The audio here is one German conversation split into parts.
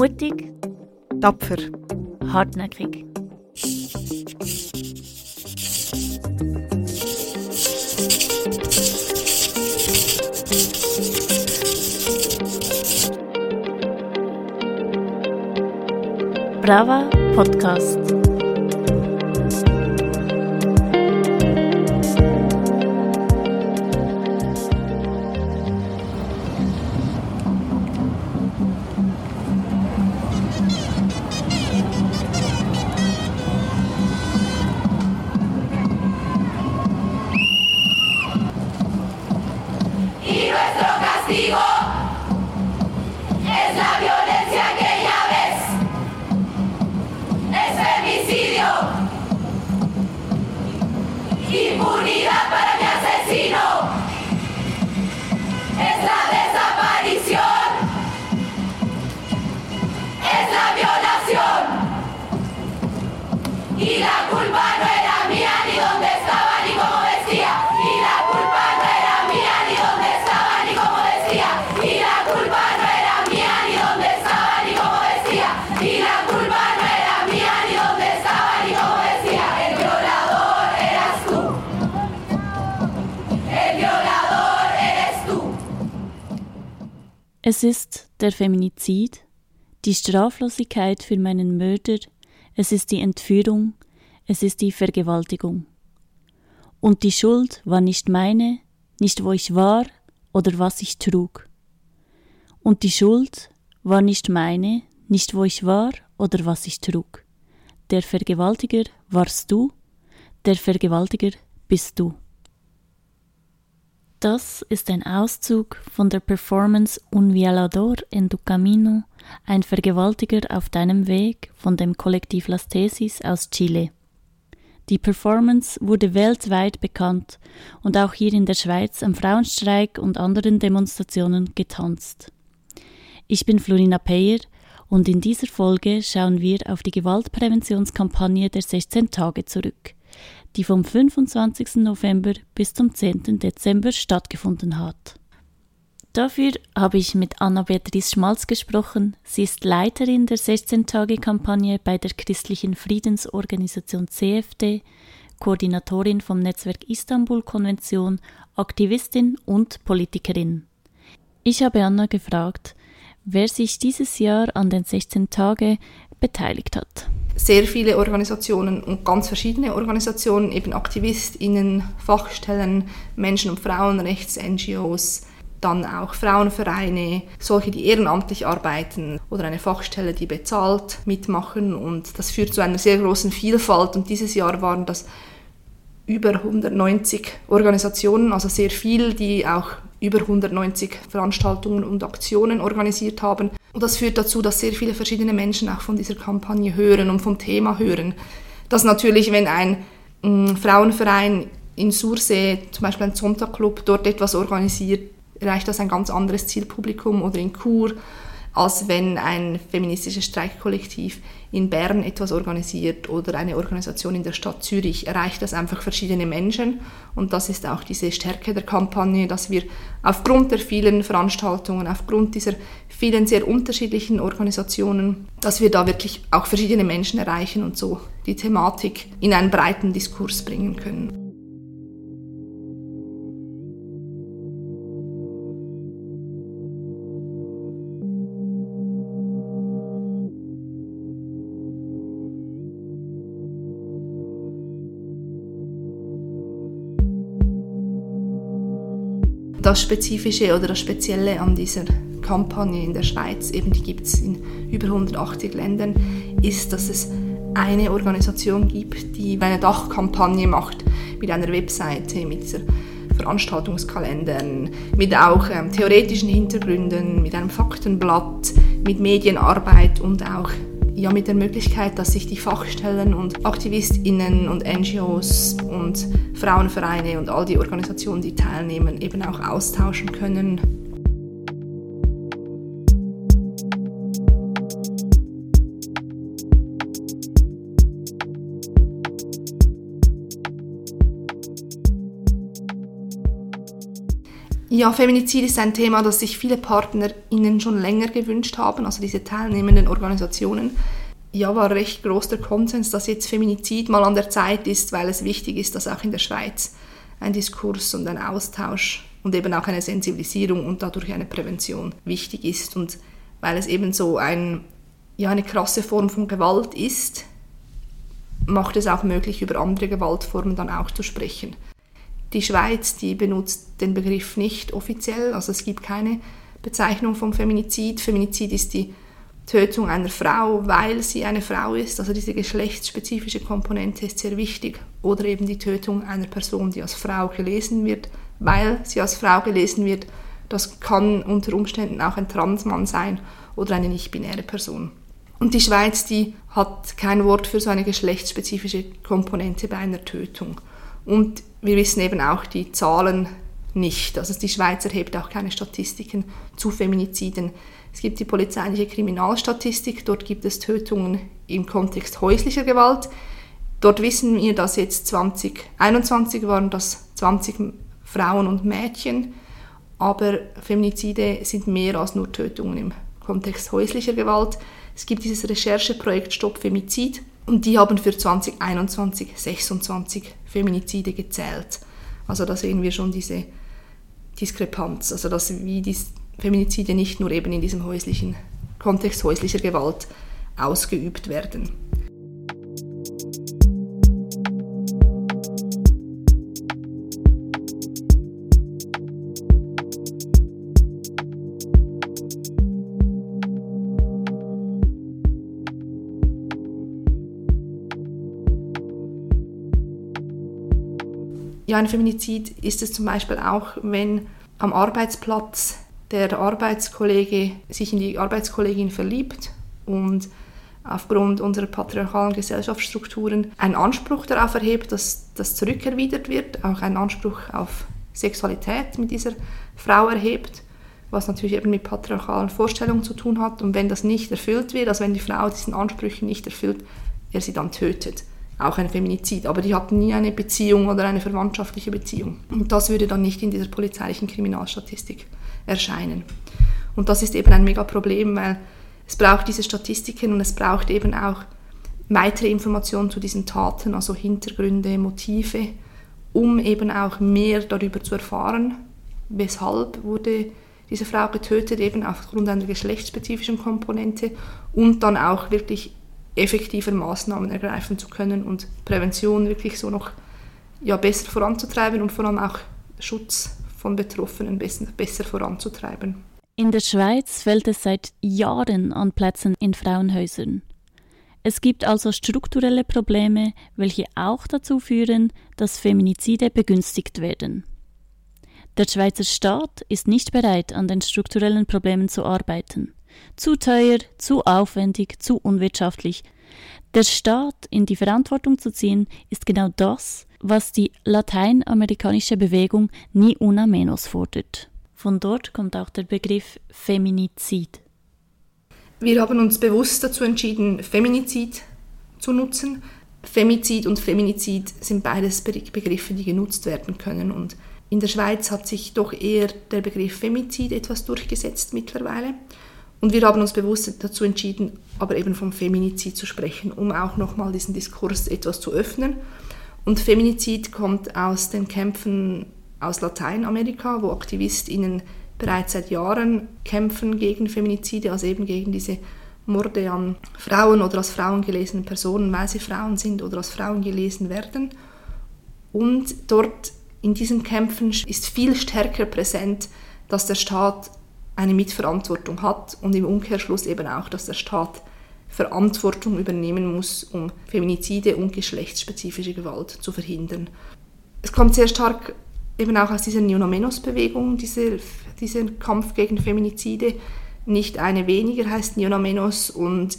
Mutig, tapfer, hartnäckig. Brava Podcast. Es ist der Feminizid, die Straflosigkeit für meinen Mörder, es ist die Entführung, es ist die Vergewaltigung. Und die Schuld war nicht meine, nicht wo ich war oder was ich trug. Und die Schuld war nicht meine, nicht wo ich war oder was ich trug. Der Vergewaltiger warst du, der Vergewaltiger bist du. Das ist ein Auszug von der Performance Un violador en tu camino, ein Vergewaltiger auf deinem Weg von dem Kollektiv Las Tesis aus Chile. Die Performance wurde weltweit bekannt und auch hier in der Schweiz am Frauenstreik und anderen Demonstrationen getanzt. Ich bin Florina Peyer und in dieser Folge schauen wir auf die Gewaltpräventionskampagne der 16 Tage zurück die vom 25. November bis zum 10. Dezember stattgefunden hat. Dafür habe ich mit Anna-Beatrice Schmalz gesprochen. Sie ist Leiterin der 16-Tage-Kampagne bei der christlichen Friedensorganisation CFD, Koordinatorin vom Netzwerk Istanbul-Konvention, Aktivistin und Politikerin. Ich habe Anna gefragt, wer sich dieses Jahr an den 16 Tage beteiligt hat. Sehr viele Organisationen und ganz verschiedene Organisationen, eben AktivistInnen, Fachstellen, Menschen- und Frauenrechts-NGOs, dann auch Frauenvereine, solche, die ehrenamtlich arbeiten oder eine Fachstelle, die bezahlt mitmachen. Und das führt zu einer sehr großen Vielfalt. Und dieses Jahr waren das über 190 Organisationen, also sehr viel, die auch über 190 Veranstaltungen und Aktionen organisiert haben. Und das führt dazu, dass sehr viele verschiedene Menschen auch von dieser Kampagne hören und vom Thema hören. Dass natürlich, wenn ein mh, mm, Frauenverein in Sursee, zum Beispiel ein Sonntagclub, dort etwas organisiert, erreicht das ein ganz anderes Zielpublikum oder in Chur als wenn ein feministisches Streikkollektiv in Bern etwas organisiert oder eine Organisation in der Stadt Zürich, erreicht das einfach verschiedene Menschen. Und das ist auch diese Stärke der Kampagne, dass wir aufgrund der vielen Veranstaltungen, aufgrund dieser vielen sehr unterschiedlichen Organisationen, dass wir da wirklich auch verschiedene Menschen erreichen und so die Thematik in einen breiten Diskurs bringen können. Das Spezifische oder das Spezielle an dieser Kampagne in der Schweiz, eben die gibt es in über 180 Ländern, ist, dass es eine Organisation gibt, die eine Dachkampagne macht mit einer Webseite, mit dieser Veranstaltungskalendern, mit auch ähm, theoretischen Hintergründen, mit einem Faktenblatt, mit Medienarbeit und auch ja, mit der Möglichkeit, dass sich die Fachstellen und AktivistInnen und NGOs und Frauenvereine und all die Organisationen, die teilnehmen, eben auch austauschen können. Ja, Feminizid ist ein Thema, das sich viele PartnerInnen schon länger gewünscht haben, also diese teilnehmenden Organisationen. Ja, war recht groß der Konsens, dass jetzt Feminizid mal an der Zeit ist, weil es wichtig ist, dass auch in der Schweiz ein Diskurs und ein Austausch und eben auch eine Sensibilisierung und dadurch eine Prävention wichtig ist und weil es eben so ein, ja, eine krasse Form von Gewalt ist, macht es auch möglich, über andere Gewaltformen dann auch zu sprechen. Die Schweiz, die benutzt den Begriff nicht offiziell, also es gibt keine Bezeichnung vom Feminizid. Feminizid ist die Tötung einer Frau, weil sie eine Frau ist, also diese geschlechtsspezifische Komponente ist sehr wichtig. Oder eben die Tötung einer Person, die als Frau gelesen wird, weil sie als Frau gelesen wird. Das kann unter Umständen auch ein Transmann sein oder eine nicht-binäre Person. Und die Schweiz, die hat kein Wort für so eine geschlechtsspezifische Komponente bei einer Tötung. Und wir wissen eben auch die Zahlen nicht. Also die Schweiz erhebt auch keine Statistiken zu Feminiziden. Es gibt die polizeiliche Kriminalstatistik, dort gibt es Tötungen im Kontext häuslicher Gewalt. Dort wissen wir, dass jetzt 2021 waren das 20 Frauen und Mädchen, aber Feminizide sind mehr als nur Tötungen im Kontext häuslicher Gewalt. Es gibt dieses Rechercheprojekt Stopp Femizid und die haben für 2021 26 Feminizide gezählt. Also da sehen wir schon diese Diskrepanz, also dass wie die Feminizide nicht nur eben in diesem häuslichen Kontext häuslicher Gewalt ausgeübt werden. Ja, ein Feminizid ist es zum Beispiel auch, wenn am Arbeitsplatz der Arbeitskollege sich in die Arbeitskollegin verliebt und aufgrund unserer patriarchalen Gesellschaftsstrukturen einen Anspruch darauf erhebt, dass das zurückerwidert wird, auch einen Anspruch auf Sexualität mit dieser Frau erhebt, was natürlich eben mit patriarchalen Vorstellungen zu tun hat. Und wenn das nicht erfüllt wird, also wenn die Frau diesen Ansprüchen nicht erfüllt, er sie dann tötet auch ein Feminizid, aber die hatten nie eine Beziehung oder eine verwandtschaftliche Beziehung. Und das würde dann nicht in dieser polizeilichen Kriminalstatistik erscheinen. Und das ist eben ein mega Problem, weil es braucht diese Statistiken und es braucht eben auch weitere Informationen zu diesen Taten, also Hintergründe, Motive, um eben auch mehr darüber zu erfahren, weshalb wurde diese Frau getötet, eben aufgrund einer geschlechtsspezifischen Komponente und dann auch wirklich effektiver Maßnahmen ergreifen zu können und Prävention wirklich so noch ja, besser voranzutreiben und vor allem auch Schutz von Betroffenen besser, besser voranzutreiben. In der Schweiz fällt es seit Jahren an Plätzen in Frauenhäusern. Es gibt also strukturelle Probleme, welche auch dazu führen, dass Feminizide begünstigt werden. Der Schweizer Staat ist nicht bereit, an den strukturellen Problemen zu arbeiten. Zu teuer, zu aufwendig, zu unwirtschaftlich. Der Staat in die Verantwortung zu ziehen, ist genau das, was die lateinamerikanische Bewegung Ni Una Menos fordert. Von dort kommt auch der Begriff Feminizid. Wir haben uns bewusst dazu entschieden, Feminizid zu nutzen. Femizid und Feminizid sind beides Begriffe, die genutzt werden können. Und in der Schweiz hat sich doch eher der Begriff Femizid etwas durchgesetzt mittlerweile. Und wir haben uns bewusst dazu entschieden, aber eben vom Feminizid zu sprechen, um auch nochmal diesen Diskurs etwas zu öffnen. Und Feminizid kommt aus den Kämpfen aus Lateinamerika, wo AktivistInnen bereits seit Jahren kämpfen gegen Feminizide, also eben gegen diese Morde an Frauen oder als Frauen gelesenen Personen, weil sie Frauen sind oder als Frauen gelesen werden. Und dort in diesen Kämpfen ist viel stärker präsent, dass der Staat eine Mitverantwortung hat und im Umkehrschluss eben auch, dass der Staat Verantwortung übernehmen muss, um Feminizide und geschlechtsspezifische Gewalt zu verhindern. Es kommt sehr stark eben auch aus dieser Neonomenos-Bewegung, dieser, dieser Kampf gegen Feminizide. Nicht eine weniger heißt Neonomenos und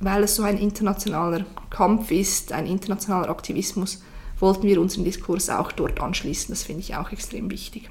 weil es so ein internationaler Kampf ist, ein internationaler Aktivismus, wollten wir unseren Diskurs auch dort anschließen. Das finde ich auch extrem wichtig.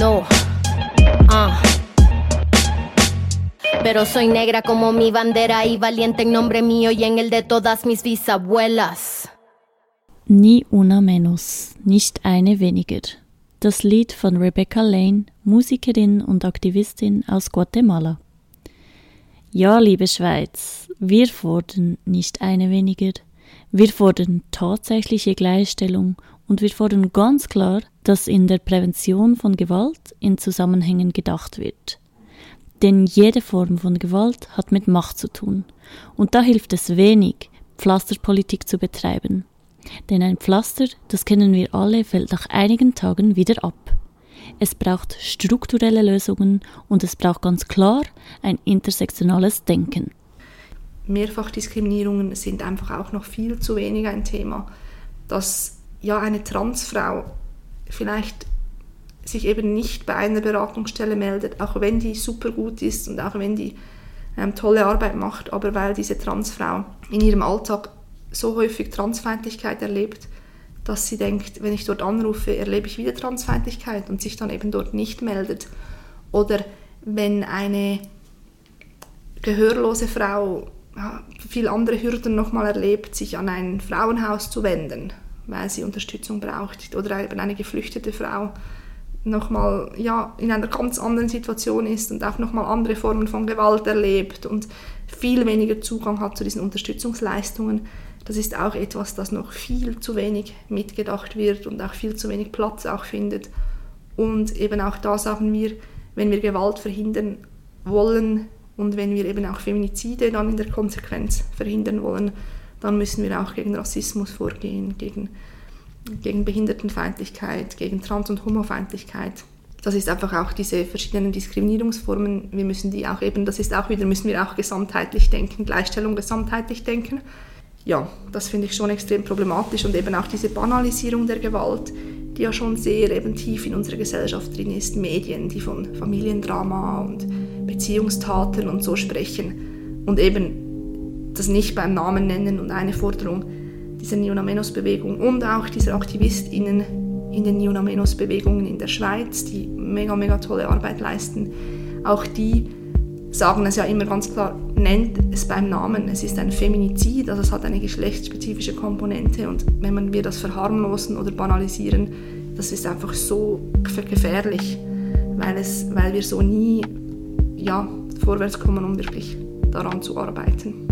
No. Ah. Pero soy negra como mi bandera y valiente en nombre mío y en el de todas mis bisabuelas. Nie una menos, nicht eine weniger. Das Lied von Rebecca Lane, Musikerin und Aktivistin aus Guatemala. Ja, liebe Schweiz, wir fordern nicht eine weniger. Wir fordern tatsächliche Gleichstellung und wir fordern ganz klar, dass in der Prävention von Gewalt in Zusammenhängen gedacht wird. Denn jede Form von Gewalt hat mit Macht zu tun. Und da hilft es wenig, Pflasterpolitik zu betreiben. Denn ein Pflaster, das kennen wir alle, fällt nach einigen Tagen wieder ab. Es braucht strukturelle Lösungen und es braucht ganz klar ein intersektionales Denken. Mehrfachdiskriminierungen sind einfach auch noch viel zu wenig ein Thema. Dass ja eine Transfrau vielleicht sich eben nicht bei einer Beratungsstelle meldet, auch wenn die super gut ist und auch wenn die ähm, tolle Arbeit macht, aber weil diese Transfrau in ihrem Alltag so häufig Transfeindlichkeit erlebt, dass sie denkt, wenn ich dort anrufe, erlebe ich wieder Transfeindlichkeit und sich dann eben dort nicht meldet. Oder wenn eine gehörlose Frau viel andere Hürden nochmal erlebt, sich an ein Frauenhaus zu wenden, weil sie Unterstützung braucht. Oder eben eine geflüchtete Frau nochmal ja, in einer ganz anderen Situation ist und auch nochmal andere Formen von Gewalt erlebt und viel weniger Zugang hat zu diesen Unterstützungsleistungen. Das ist auch etwas, das noch viel zu wenig mitgedacht wird und auch viel zu wenig Platz auch findet. Und eben auch da sagen wir, wenn wir Gewalt verhindern wollen, und wenn wir eben auch Feminizide dann in der Konsequenz verhindern wollen, dann müssen wir auch gegen Rassismus vorgehen, gegen, gegen Behindertenfeindlichkeit, gegen Trans- und Homofeindlichkeit. Das ist einfach auch diese verschiedenen Diskriminierungsformen. Wir müssen die auch eben, das ist auch wieder, müssen wir auch gesamtheitlich denken, Gleichstellung gesamtheitlich denken. Ja, das finde ich schon extrem problematisch und eben auch diese Banalisierung der Gewalt, die ja schon sehr eben tief in unserer Gesellschaft drin ist. Medien, die von Familiendrama und Beziehungstaten und so sprechen und eben das nicht beim Namen nennen und eine Forderung dieser Neonamenos-Bewegung und auch dieser AktivistInnen in den Neonamenos-Bewegungen in der Schweiz, die mega, mega tolle Arbeit leisten, auch die sagen es ja immer ganz klar, nennt es beim Namen. Es ist ein Feminizid, also es hat eine geschlechtsspezifische Komponente und wenn man wir das verharmlosen oder banalisieren, das ist einfach so gefährlich, weil, es, weil wir so nie ja, vorwärts kommen, um wirklich daran zu arbeiten.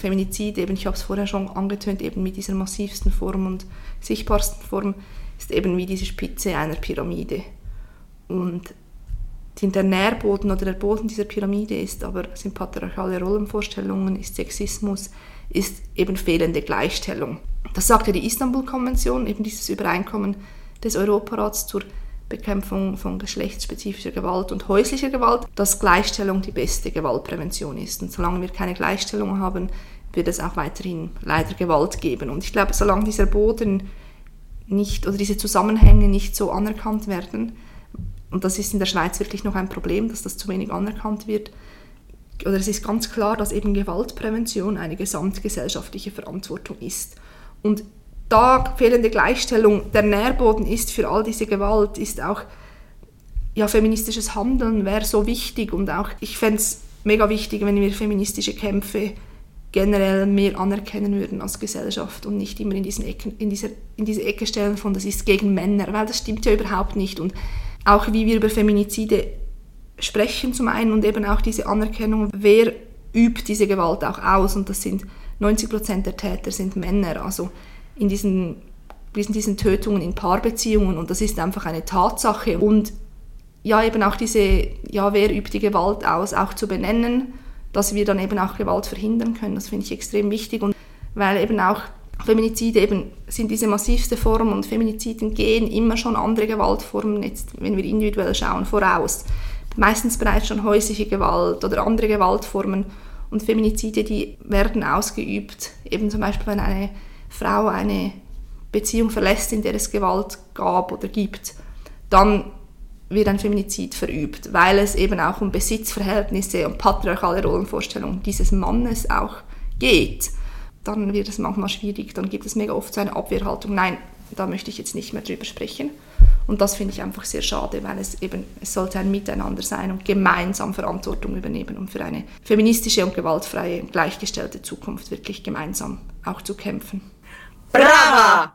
Feminizid, eben, ich habe es vorher schon angetönt, eben mit dieser massivsten Form und sichtbarsten Form, ist eben wie diese Spitze einer Pyramide. Und der Nährboden oder der Boden dieser Pyramide ist aber, sind patriarchale Rollenvorstellungen, ist Sexismus, ist eben fehlende Gleichstellung. Das sagte die Istanbul-Konvention, eben dieses Übereinkommen des Europarats zur Bekämpfung von geschlechtsspezifischer Gewalt und häuslicher Gewalt, dass Gleichstellung die beste Gewaltprävention ist. Und solange wir keine Gleichstellung haben, wird es auch weiterhin leider Gewalt geben. Und ich glaube, solange dieser Boden nicht oder diese Zusammenhänge nicht so anerkannt werden, und das ist in der Schweiz wirklich noch ein Problem, dass das zu wenig anerkannt wird, oder es ist ganz klar, dass eben Gewaltprävention eine gesamtgesellschaftliche Verantwortung ist. Und da fehlende Gleichstellung der Nährboden ist für all diese Gewalt, ist auch ja, feministisches Handeln wäre so wichtig und auch ich fände es mega wichtig, wenn wir feministische Kämpfe generell mehr anerkennen würden als Gesellschaft und nicht immer in, diesen Ecken, in, dieser, in diese Ecke stellen von, das ist gegen Männer, weil das stimmt ja überhaupt nicht. Und auch wie wir über Feminizide sprechen zum einen und eben auch diese Anerkennung, wer übt diese Gewalt auch aus und das sind 90 Prozent der Täter sind Männer. Also in diesen diesen, diesen Tötungen in Paarbeziehungen und das ist einfach eine Tatsache. Und ja, eben auch diese, ja, wer übt die Gewalt aus, auch zu benennen, dass wir dann eben auch Gewalt verhindern können. Das finde ich extrem wichtig und weil eben auch Feminizide eben sind diese massivste Form und Feminiziden gehen immer schon andere Gewaltformen, jetzt, wenn wir individuell schauen, voraus. Meistens bereits schon häusliche Gewalt oder andere Gewaltformen und Feminizide, die werden ausgeübt, eben zum Beispiel wenn eine Frau eine Beziehung verlässt, in der es Gewalt gab oder gibt, dann wird ein Feminizid verübt, weil es eben auch um Besitzverhältnisse und patriarchale Rollenvorstellungen dieses Mannes auch geht. Dann wird es manchmal schwierig, dann gibt es mega oft so eine Abwehrhaltung, nein, da möchte ich jetzt nicht mehr drüber sprechen. Und das finde ich einfach sehr schade, weil es eben, es sollte ein Miteinander sein und gemeinsam Verantwortung übernehmen, um für eine feministische und gewaltfreie, gleichgestellte Zukunft wirklich gemeinsam auch zu kämpfen. Brava!